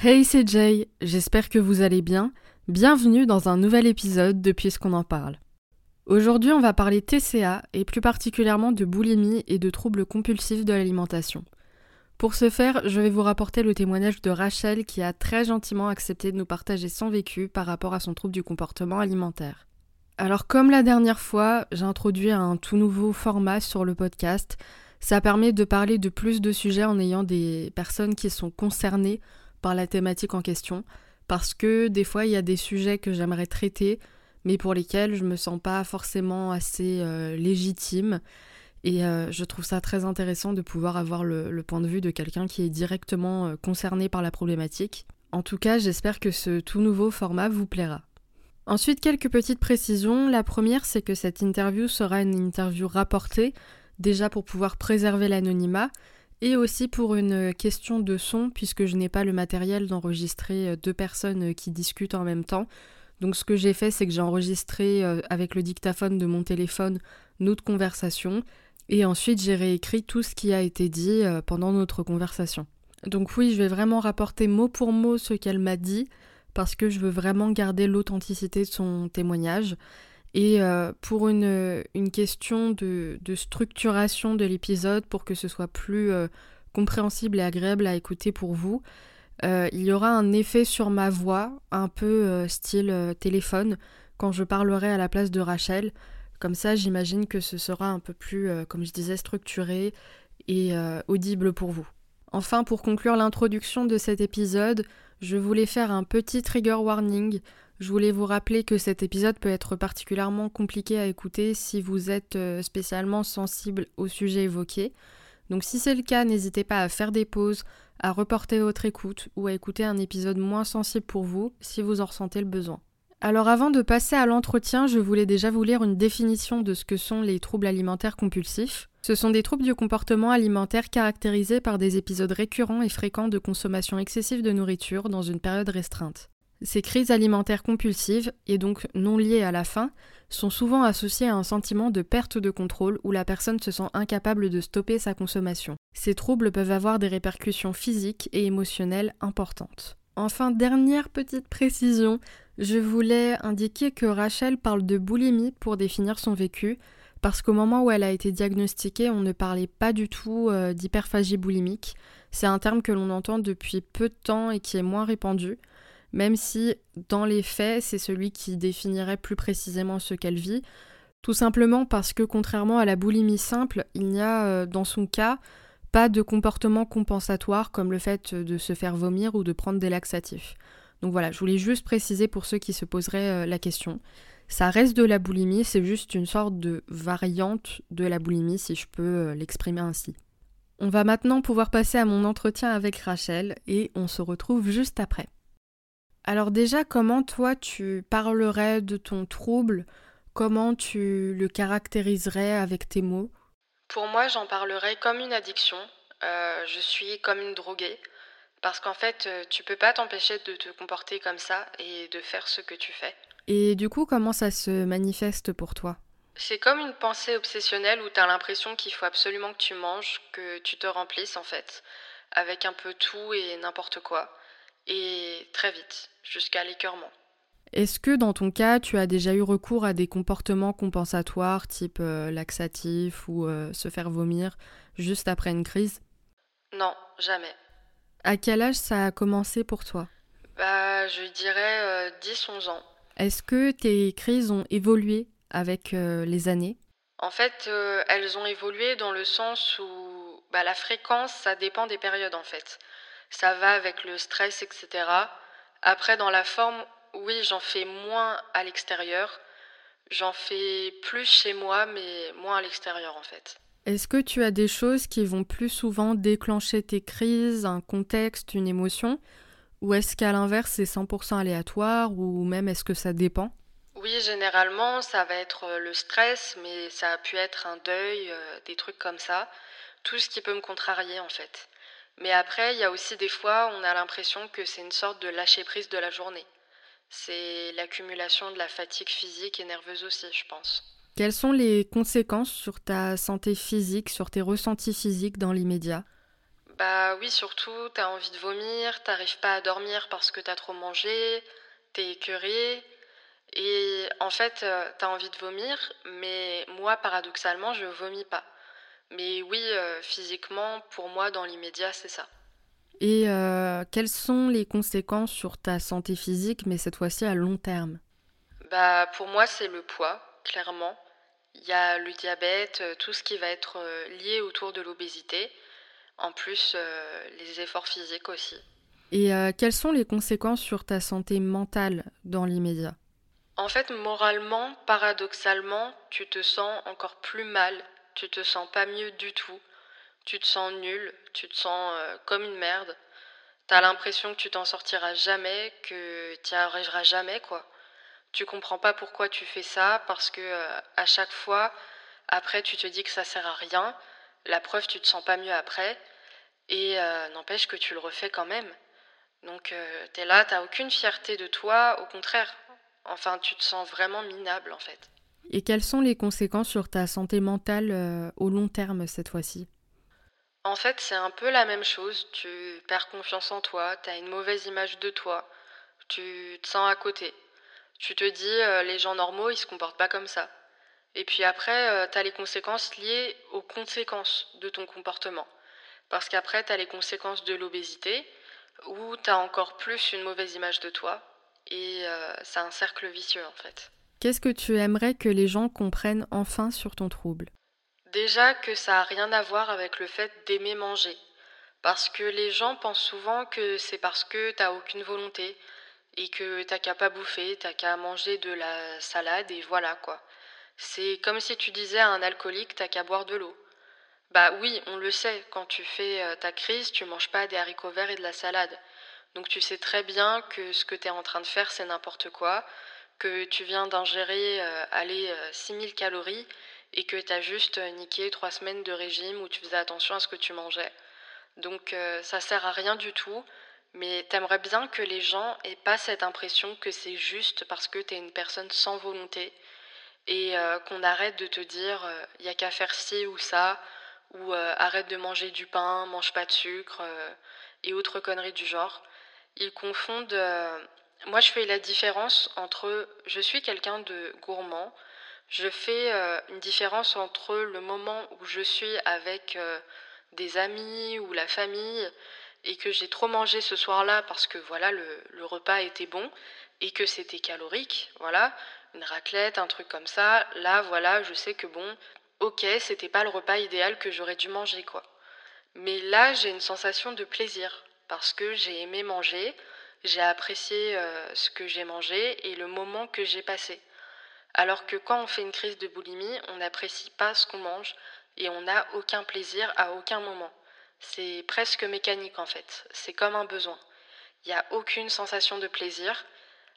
Hey, c'est Jay, j'espère que vous allez bien. Bienvenue dans un nouvel épisode de Puisqu'on en parle. Aujourd'hui, on va parler TCA et plus particulièrement de boulimie et de troubles compulsifs de l'alimentation. Pour ce faire, je vais vous rapporter le témoignage de Rachel qui a très gentiment accepté de nous partager son vécu par rapport à son trouble du comportement alimentaire. Alors comme la dernière fois, j'ai introduit un tout nouveau format sur le podcast. Ça permet de parler de plus de sujets en ayant des personnes qui sont concernées par la thématique en question, parce que des fois il y a des sujets que j'aimerais traiter, mais pour lesquels je me sens pas forcément assez euh, légitime. Et euh, je trouve ça très intéressant de pouvoir avoir le, point de vue de quelqu'un qui est directement euh, concerné par la problématique. En tout cas, j'espère que ce tout nouveau format vous plaira. Ensuite, quelques petites précisions. La première, c'est que cette interview sera une interview rapportée, déjà pour pouvoir préserver l'anonymat, et aussi pour une question de son, puisque je n'ai pas le matériel d'enregistrer euh, deux personnes qui discutent en même temps. Donc ce que j'ai fait, c'est que j'ai enregistré avec le dictaphone de mon téléphone notre conversation, et ensuite j'ai réécrit tout ce qui a été dit pendant notre conversation. Donc oui, je vais vraiment rapporter mot pour mot ce qu'elle m'a dit, parce que je veux vraiment garder l'authenticité de son témoignage. Et euh, pour une, question de, structuration de l'épisode, pour que ce soit plus euh, compréhensible et agréable à écouter pour vous, euh, il y aura un effet sur ma voix, un peu style téléphone, quand je parlerai à la place de Rachel. Comme ça, j'imagine que ce sera un peu plus, comme je disais, structuré et audible pour vous. Enfin, pour conclure l'introduction de cet épisode, je voulais faire un petit trigger warning je voulais vous rappeler que cet épisode peut être particulièrement compliqué à écouter si vous êtes euh, spécialement sensible au sujet évoqué. Donc si c'est le cas, n'hésitez pas à faire des pauses, à reporter votre écoute ou à écouter un épisode moins sensible pour vous si vous en ressentez le besoin. Alors avant de passer à l'entretien, je voulais déjà vous lire une définition de ce que sont les troubles alimentaires compulsifs. Ce sont des troubles du comportement alimentaire caractérisés par des épisodes récurrents et fréquents de consommation excessive de nourriture dans une période restreinte. Ces crises alimentaires compulsives, et donc non liées à la faim, sont souvent associées à un sentiment de perte de contrôle où la personne se sent incapable de stopper sa consommation. Ces troubles peuvent avoir des répercussions physiques et émotionnelles importantes. Enfin, dernière petite précision, je voulais indiquer que Rachel parle de boulimie pour définir son vécu, parce qu'au moment où elle a été diagnostiquée, on ne parlait pas du tout euh, d'hyperphagie boulimique. C'est un terme que l'on entend depuis peu de temps et qui est moins répandu même si dans les faits c'est celui qui définirait plus précisément ce qu'elle vit, tout simplement parce que contrairement à la boulimie simple, il n'y a euh, dans son cas pas de comportement compensatoire comme le fait de se faire vomir ou de prendre des laxatifs. Donc voilà, je voulais juste préciser pour ceux qui se poseraient euh, la question. Ça reste de la boulimie, c'est juste une sorte de variante de la boulimie si je peux euh, l'exprimer ainsi. On va maintenant pouvoir passer à mon entretien avec Rachel et on se retrouve juste après. Alors déjà, comment toi tu parlerais de ton trouble? Comment tu le caractériserais avec tes mots? Pour moi, j'en parlerais comme une addiction. Euh, je suis comme une droguée. Parce qu'en fait, euh, tu peux pas t'empêcher de te comporter comme ça et de faire ce que tu fais. Et du coup, comment ça se manifeste pour toi? C'est comme une pensée obsessionnelle où tu as l'impression qu'il faut absolument que tu manges, que tu te remplisses en fait, avec un peu tout et n'importe quoi et très vite, jusqu'à l'écœurement. Est-ce que dans ton cas, tu as déjà eu recours à des comportements compensatoires type euh, laxatif ou euh, se faire vomir juste après une crise? Non, jamais. À quel âge ça a commencé pour toi? Bah, je dirais 10-11 euh, ans. Est-ce que tes crises ont évolué avec les années? En fait, elles ont évolué dans le sens où bah, la fréquence, ça dépend des périodes en fait ça va avec le stress, etc. Après, dans la forme, oui, j'en fais moins à l'extérieur. J'en fais plus chez moi, mais moins à l'extérieur en fait. Est-ce que tu as des choses qui vont plus souvent déclencher tes crises, un contexte, une émotion? Ou est-ce qu'à l'inverse c'est 100% aléatoire? Ou même est-ce que ça dépend? Oui, généralement ça va être euh, le stress, mais ça a pu être un deuil, euh, des trucs comme ça. Tout ce qui peut me contrarier en fait. Mais après, il y a aussi des fois, on a l'impression que c'est une sorte de lâcher prise de la journée. C'est l'accumulation de la fatigue physique et nerveuse aussi, je pense. Quelles sont les conséquences sur ta santé physique, sur tes ressentis physiques dans l'immédiat? Bah oui, surtout, t'as envie de vomir, t'arrives pas à dormir parce que t'as trop mangé, t'es écœuré. Et en fait, euh, t'as envie de vomir, mais moi, paradoxalement, je vomis pas. Mais oui, euh, physiquement, pour moi, dans l'immédiat, c'est ça. Et euh, quelles sont les conséquences sur ta santé physique, mais cette fois-ci à long terme? Bah, pour moi, c'est le poids, clairement. Il y a le diabète, euh, tout ce qui va être lié autour de l'obésité. En plus, les efforts physiques aussi. Et quelles sont les conséquences sur ta santé mentale dans l'immédiat? En fait, moralement, paradoxalement, tu te sens encore plus mal tu te sens pas mieux du tout, tu te sens nul, tu te sens euh, comme une merde. T'as l'impression que tu t'en sortiras jamais, que tu n'y arriveras jamais, quoi. Tu comprends pas pourquoi tu fais ça, parce que euh, à chaque fois, après, tu te dis que ça sert à rien. La preuve, tu te sens pas mieux après. Et euh, n'empêche que tu le refais quand même. Donc, t'es là, t'as aucune fierté de toi, au contraire. Enfin, tu te sens vraiment minable, en fait. Et quelles sont les conséquences sur ta santé mentale au long terme cette fois-ci? En fait, c'est un peu la même chose. Tu perds confiance en toi, tu as une mauvaise image de toi, tu te sens à côté. Tu te dis, euh, les gens normaux, ils se comportent pas comme ça. Et puis après, euh, tu as les conséquences liées aux conséquences de ton comportement. Parce qu'après, tu as les conséquences de l'obésité, où tu as encore plus une mauvaise image de toi. Et c'est un cercle vicieux en fait. Qu'est-ce que tu aimerais que les gens comprennent enfin sur ton trouble? Déjà que ça n'a rien à voir avec le fait d'aimer manger. Parce que les gens pensent souvent que c'est parce que t'as aucune volonté et que t'as qu'à pas bouffer, t'as qu'à manger de la salade et voilà quoi. C'est comme si tu disais à un alcoolique t'as qu'à boire de l'eau. Bah oui, on le sait, quand tu fais euh, ta crise, tu manges pas des haricots verts et de la salade. Donc tu sais très bien que ce que tu es en train de faire, c'est n'importe quoi, que tu viens d'ingérer euh, aller 6000 euh, calories et que tu as juste euh, niqué trois semaines de régime où tu faisais attention à ce que tu mangeais. Donc ça sert à rien du tout, mais t'aimerais bien que les gens aient pas cette impression que c'est juste parce que tu es une personne sans volonté et qu'on arrête de te dire il y a qu'à faire ci ou ça ou arrête de manger du pain, mange pas de sucre et autres conneries du genre. Ils confondent moi, je fais la différence entre je suis quelqu'un de gourmand. Je fais euh, une différence entre le moment où je suis avec euh, des amis ou la famille et que j'ai trop mangé ce soir-là parce que voilà le, repas était bon et que c'était calorique, voilà, une raclette, un truc comme ça. Là, voilà, je sais que bon, ok, c'était pas le repas idéal que j'aurais dû manger quoi. Mais là, j'ai une sensation de plaisir parce que j'ai aimé manger j'ai apprécié euh, ce que j'ai mangé et le moment que j'ai passé. Alors que quand on fait une crise de boulimie, on n'apprécie pas ce qu'on mange et on n'a aucun plaisir à aucun moment. C'est presque mécanique en fait, c'est comme un besoin. Il n'y a aucune sensation de plaisir.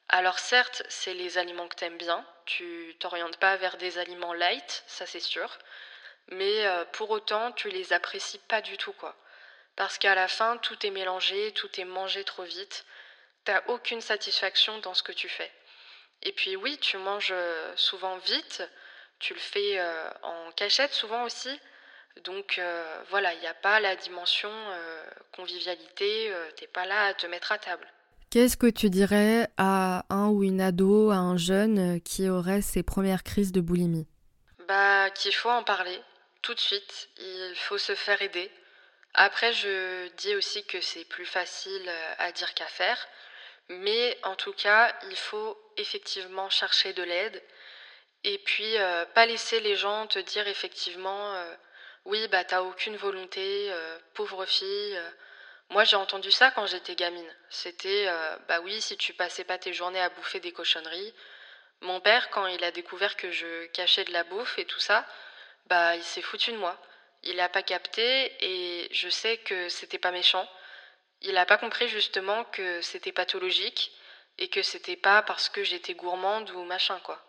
Alors certes, c'est les aliments que t'aimes bien, tu t'orientes pas vers des aliments light, ça c'est sûr, mais euh, pour autant, tu les apprécies pas du tout quoi. Parce qu'à la fin, tout est mélangé, tout est mangé trop vite, t'as aucune satisfaction dans ce que tu fais. Et puis oui, tu manges euh, souvent vite, tu le fais euh, en cachette souvent aussi. Donc euh, voilà, il n'y a pas la dimension convivialité, t'es pas là à te mettre à table. Qu'est-ce que tu dirais à un ou une ado, à un jeune qui aurait ses premières crises de boulimie? Bah qu'il faut en parler tout de suite, il faut se faire aider. Après, je dis aussi que c'est plus facile à dire qu'à faire. Mais en tout cas, il faut effectivement chercher de l'aide et puis euh, pas laisser les gens te dire effectivement euh, oui bah t'as aucune volonté, euh, pauvre fille. Moi j'ai entendu ça quand j'étais gamine. C'était bah oui si tu passais pas tes journées à bouffer des cochonneries. Mon père quand il a découvert que je cachais de la bouffe et tout ça, bah il s'est foutu de moi. Il a pas capté et je sais que c'était pas méchant il n'a pas compris justement que c'était pathologique et que c'était pas parce que j'étais gourmande ou machin quoi.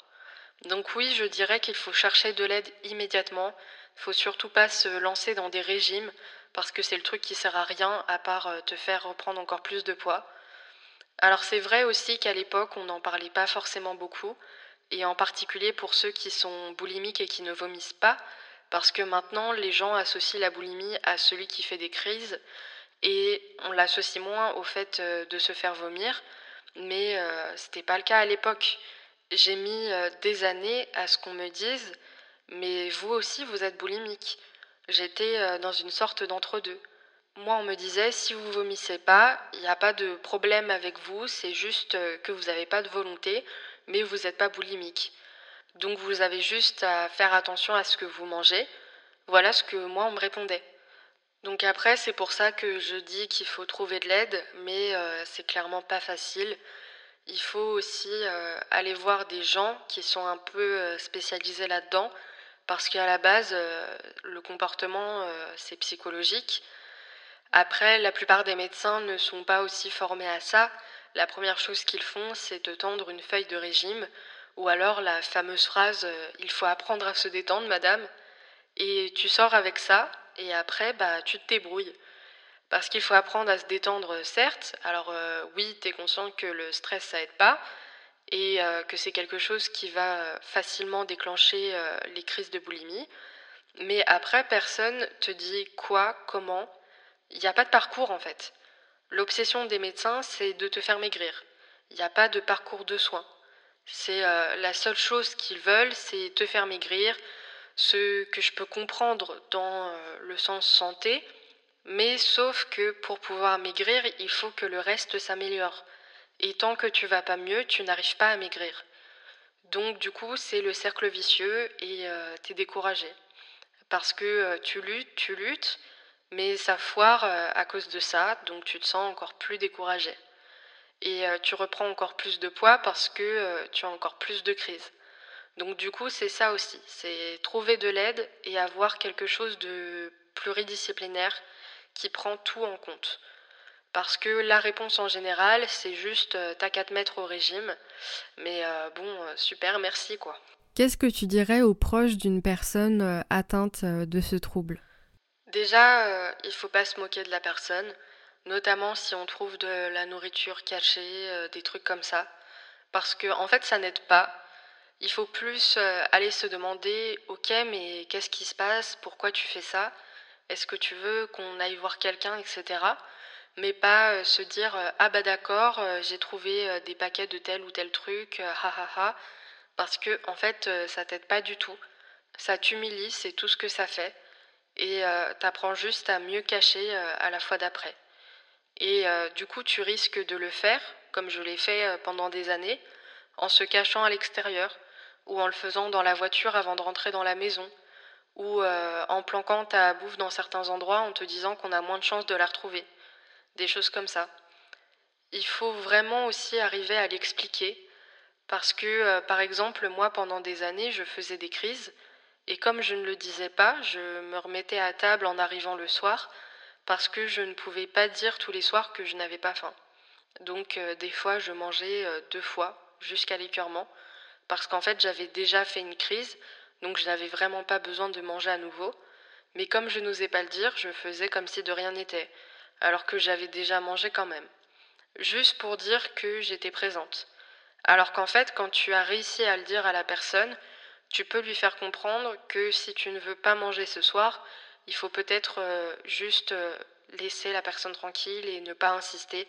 Donc oui, je dirais qu'il faut chercher de l'aide immédiatement. Faut surtout pas se lancer dans des régimes parce que c'est le truc qui sert à rien à part te faire reprendre encore plus de poids. Alors c'est vrai aussi qu'à l'époque, on n'en parlait pas forcément beaucoup, et en particulier pour ceux qui sont boulimiques et qui ne vomissent pas, parce que maintenant les gens associent la boulimie à celui qui fait des crises, et on l'associe moins au fait euh, de se faire vomir, mais euh, c'était pas le cas à l'époque. J'ai mis euh, des années à ce qu'on me dise, mais vous aussi vous êtes boulimique. J'étais dans une sorte d'entre-deux. Moi, on me disait, si vous vomissez pas, il n'y a pas de problème avec vous, c'est juste euh, que vous n'avez pas de volonté, mais vous n'êtes pas boulimique. Donc vous avez juste à faire attention à ce que vous mangez. Voilà ce que moi, on me répondait. Donc après, c'est pour ça que je dis qu'il faut trouver de l'aide, mais euh, c'est clairement pas facile. Il faut aussi euh, aller voir des gens qui sont un peu spécialisés là-dedans, parce qu'à la base, le comportement, c'est psychologique. Après, la plupart des médecins ne sont pas aussi formés à ça. La première chose qu'ils font, c'est te tendre une feuille de régime, ou alors la fameuse phrase euh, Il faut apprendre à se détendre, madame. Et tu sors avec ça, et après, bah, tu te débrouilles. Parce qu'il faut apprendre à se détendre, certes. Alors euh, oui, tu es conscient que le stress, ça aide pas, et euh, que c'est quelque chose qui va facilement déclencher les crises de boulimie. Mais après, personne te dit quoi, comment, il n'y a pas de parcours en fait. L'obsession des médecins, c'est de te faire maigrir. Il n'y a pas de parcours de soins. C'est euh, la seule chose qu'ils veulent, c'est te faire maigrir. Ce que je peux comprendre dans euh, le sens santé, mais sauf que pour pouvoir maigrir, il faut que le reste s'améliore. Et tant que tu vas pas mieux, tu n'arrives pas à maigrir. Donc du coup, c'est le cercle vicieux et euh, tu es découragé. Parce que tu luttes, tu luttes, mais ça foire euh, à cause de ça, donc tu te sens encore plus découragé. Et euh, tu reprends encore plus de poids parce que euh, tu as encore plus de crises. Donc du coup, c'est ça aussi, c'est trouver de l'aide et avoir quelque chose de pluridisciplinaire qui prend tout en compte. Parce que la réponse en général, c'est juste t'as qu'à te mettre au régime. Mais bon, super, merci quoi. Qu'est-ce que tu dirais aux proches d'une personne atteinte de ce trouble? Déjà, euh, il faut pas se moquer de la personne, notamment si on trouve de la nourriture cachée, euh, des trucs comme ça, parce que en fait, ça n'aide pas. Il faut plus euh, aller se demander, ok, mais qu'est-ce qui se passe? Pourquoi tu fais ça? Est-ce que tu veux qu'on aille voir quelqu'un, etc. Mais pas se dire, ah bah d'accord, j'ai trouvé des paquets de tel ou tel truc, ha ha ha, parce que en fait, ça t'aide pas du tout. Ça t'humilie, c'est tout ce que ça fait et euh, t'apprends juste à mieux cacher euh, à la fois d'après. Et euh, du coup, tu risques de le faire, comme je l'ai fait pendant des années, en se cachant à l'extérieur, ou en le faisant dans la voiture avant de rentrer dans la maison, ou en planquant ta bouffe dans certains endroits en te disant qu'on a moins de chances de la retrouver. Des choses comme ça. Il faut vraiment aussi arriver à l'expliquer, parce que, par exemple, moi, pendant des années, je faisais des crises, et comme je ne le disais pas, je me remettais à table en arrivant le soir parce que je ne pouvais pas dire tous les soirs que je n'avais pas faim. Donc euh, des fois je mangeais euh, deux fois jusqu'à l'écœurement parce qu'en fait j'avais déjà fait une crise donc je n'avais vraiment pas besoin de manger à nouveau. Mais comme je n'osais pas le dire, je faisais comme si de rien n'était alors que j'avais déjà mangé quand même. Juste pour dire que j'étais présente. Alors qu'en fait quand tu as réussi à le dire à la personne, tu peux lui faire comprendre que si tu ne veux pas manger ce soir, il faut peut-être euh, juste euh, laisser la personne tranquille et ne pas insister.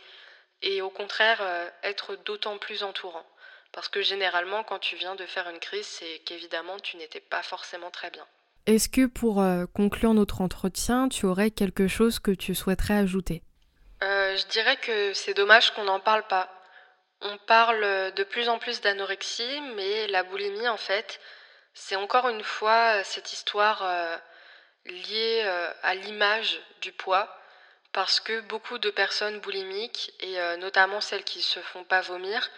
Et au contraire, euh, être d'autant plus entourant. Parce que généralement, quand tu viens de faire une crise, c'est qu'évidemment, tu n'étais pas forcément très bien. Est-ce que pour conclure notre entretien, tu aurais quelque chose que tu souhaiterais ajouter? Je dirais que c'est dommage qu'on n'en parle pas. On parle de plus en plus d'anorexie, mais la boulimie, en fait, c'est encore une fois euh, cette histoire euh, liée euh, à l'image du poids, parce que beaucoup de personnes boulimiques, et notamment celles qui ne se font pas vomir,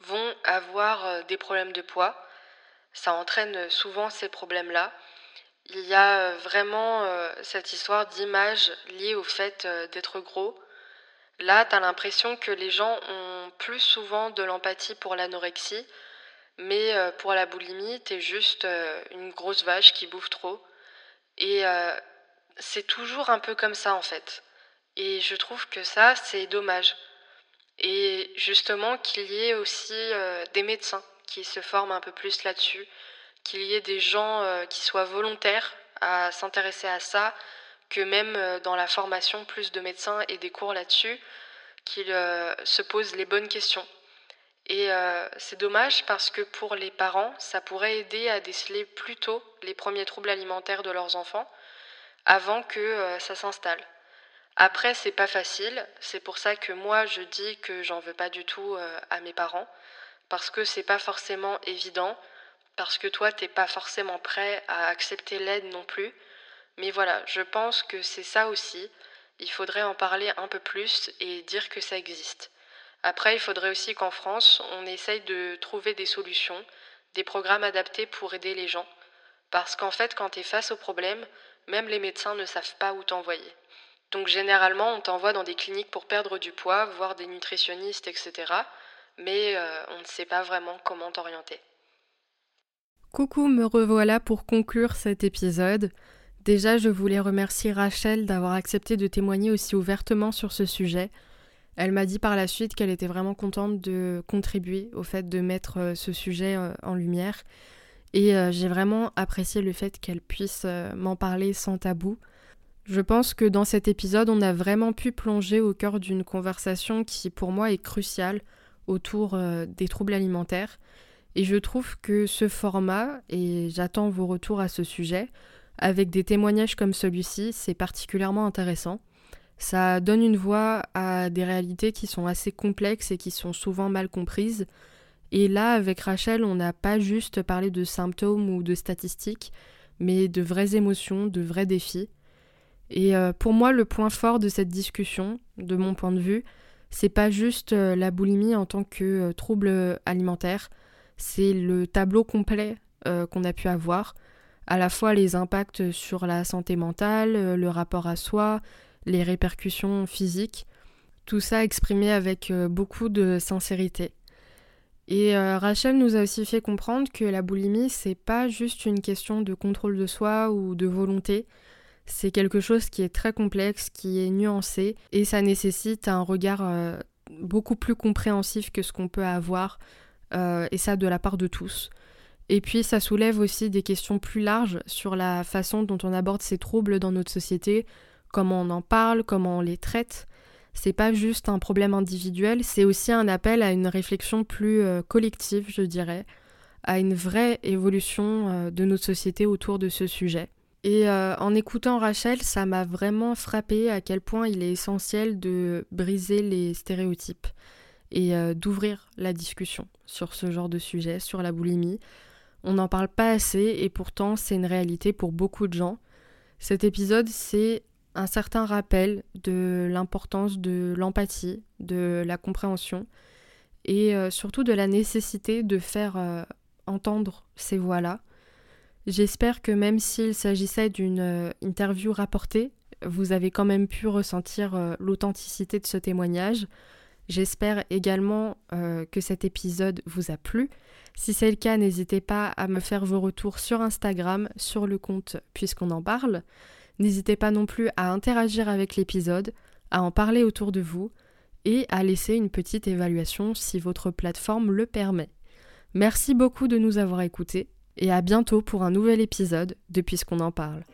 vont avoir des problèmes de poids. Ça entraîne souvent ces problèmes-là. Il y a vraiment cette histoire d'image liée au fait d'être gros. Là, tu as l'impression que les gens ont plus souvent de l'empathie pour l'anorexie, mais euh, pour la boulimie, t'es juste euh, une grosse vache qui bouffe trop. Et euh, c'est toujours un peu comme ça en fait. Et je trouve que ça, c'est dommage. Et justement qu'il y ait aussi euh, des médecins qui se forment un peu plus là-dessus, qu'il y ait des gens euh, qui soient volontaires à s'intéresser à ça, que même euh, dans la formation, plus de médecins et des cours là-dessus, qu'ils se posent les bonnes questions. Et c'est dommage parce que pour les parents, ça pourrait aider à déceler plus tôt les premiers troubles alimentaires de leurs enfants avant que ça s'installe. Après, c'est pas facile. C'est pour ça que moi, je dis que j'en veux pas du tout euh, à mes parents. Parce que c'est pas forcément évident. Parce que toi, t'es pas forcément prêt à accepter l'aide non plus. Mais voilà, je pense que c'est ça aussi. Il faudrait en parler un peu plus et dire que ça existe. Après, il faudrait aussi qu'en France, on essaye de trouver des solutions, des programmes adaptés pour aider les gens. Parce qu'en fait, quand tu es face au problème, même les médecins ne savent pas où t'envoyer. Donc généralement, on t'envoie dans des cliniques pour perdre du poids, voir des nutritionnistes, etc. Mais euh, on ne sait pas vraiment comment t'orienter. Coucou, me revoilà pour conclure cet épisode. Déjà, je voulais remercier Rachel d'avoir accepté de témoigner aussi ouvertement sur ce sujet. Elle m'a dit par la suite qu'elle était vraiment contente de contribuer au fait de mettre euh, ce sujet euh, en lumière. Et j'ai vraiment apprécié le fait qu'elle puisse m'en parler sans tabou. Je pense que dans cet épisode, on a vraiment pu plonger au cœur d'une conversation qui, pour moi, est cruciale autour euh, des troubles alimentaires. Et je trouve que ce format, et j'attends vos retours à ce sujet, avec des témoignages comme celui-ci, c'est particulièrement intéressant. Ça donne une voix à des réalités qui sont assez complexes et qui sont souvent mal comprises. Et là, avec Rachel, on n'a pas juste parlé de symptômes ou de statistiques, mais de vraies émotions, de vrais défis. Et euh, pour moi, le point fort de cette discussion, de mon point de vue, c'est pas juste euh, la boulimie en tant que euh, trouble alimentaire, c'est le tableau complet qu'on a pu avoir, à la fois les impacts sur la santé mentale, le rapport à soi, les répercussions physiques, tout ça exprimé avec beaucoup de sincérité. Et Rachel nous a aussi fait comprendre que la boulimie, c'est pas juste une question de contrôle de soi ou de volonté, c'est quelque chose qui est très complexe, qui est nuancé, et ça nécessite un regard euh, beaucoup plus compréhensif que ce qu'on peut avoir, euh, et ça de la part de tous. Et puis ça soulève aussi des questions plus larges sur la façon dont on aborde ces troubles dans notre société, comment on en parle, comment on les traite. C'est pas juste un problème individuel, c'est aussi un appel à une réflexion plus euh, collective, je dirais, à une vraie évolution de notre société autour de ce sujet. Et euh, en écoutant Rachel, ça m'a vraiment frappé à quel point il est essentiel de briser les stéréotypes et euh, d'ouvrir la discussion sur ce genre de sujet, sur la boulimie. On n'en parle pas assez et pourtant c'est une réalité pour beaucoup de gens. Cet épisode, c'est un certain rappel de l'importance de l'empathie, de la compréhension et euh, surtout de la nécessité de faire entendre ces voix-là J'espère que même s'il s'agissait d'une euh, interview rapportée, vous avez quand même pu ressentir euh, l'authenticité de ce témoignage. J'espère également euh, que cet épisode vous a plu. Si c'est le cas, n'hésitez pas à me faire vos retours sur Instagram, sur le compte puisqu'on en parle. N'hésitez pas non plus à interagir avec l'épisode, à en parler autour de vous et à laisser une petite évaluation si votre plateforme le permet. Merci beaucoup de nous avoir écoutés et à bientôt pour un nouvel épisode de Puisqu'on en parle.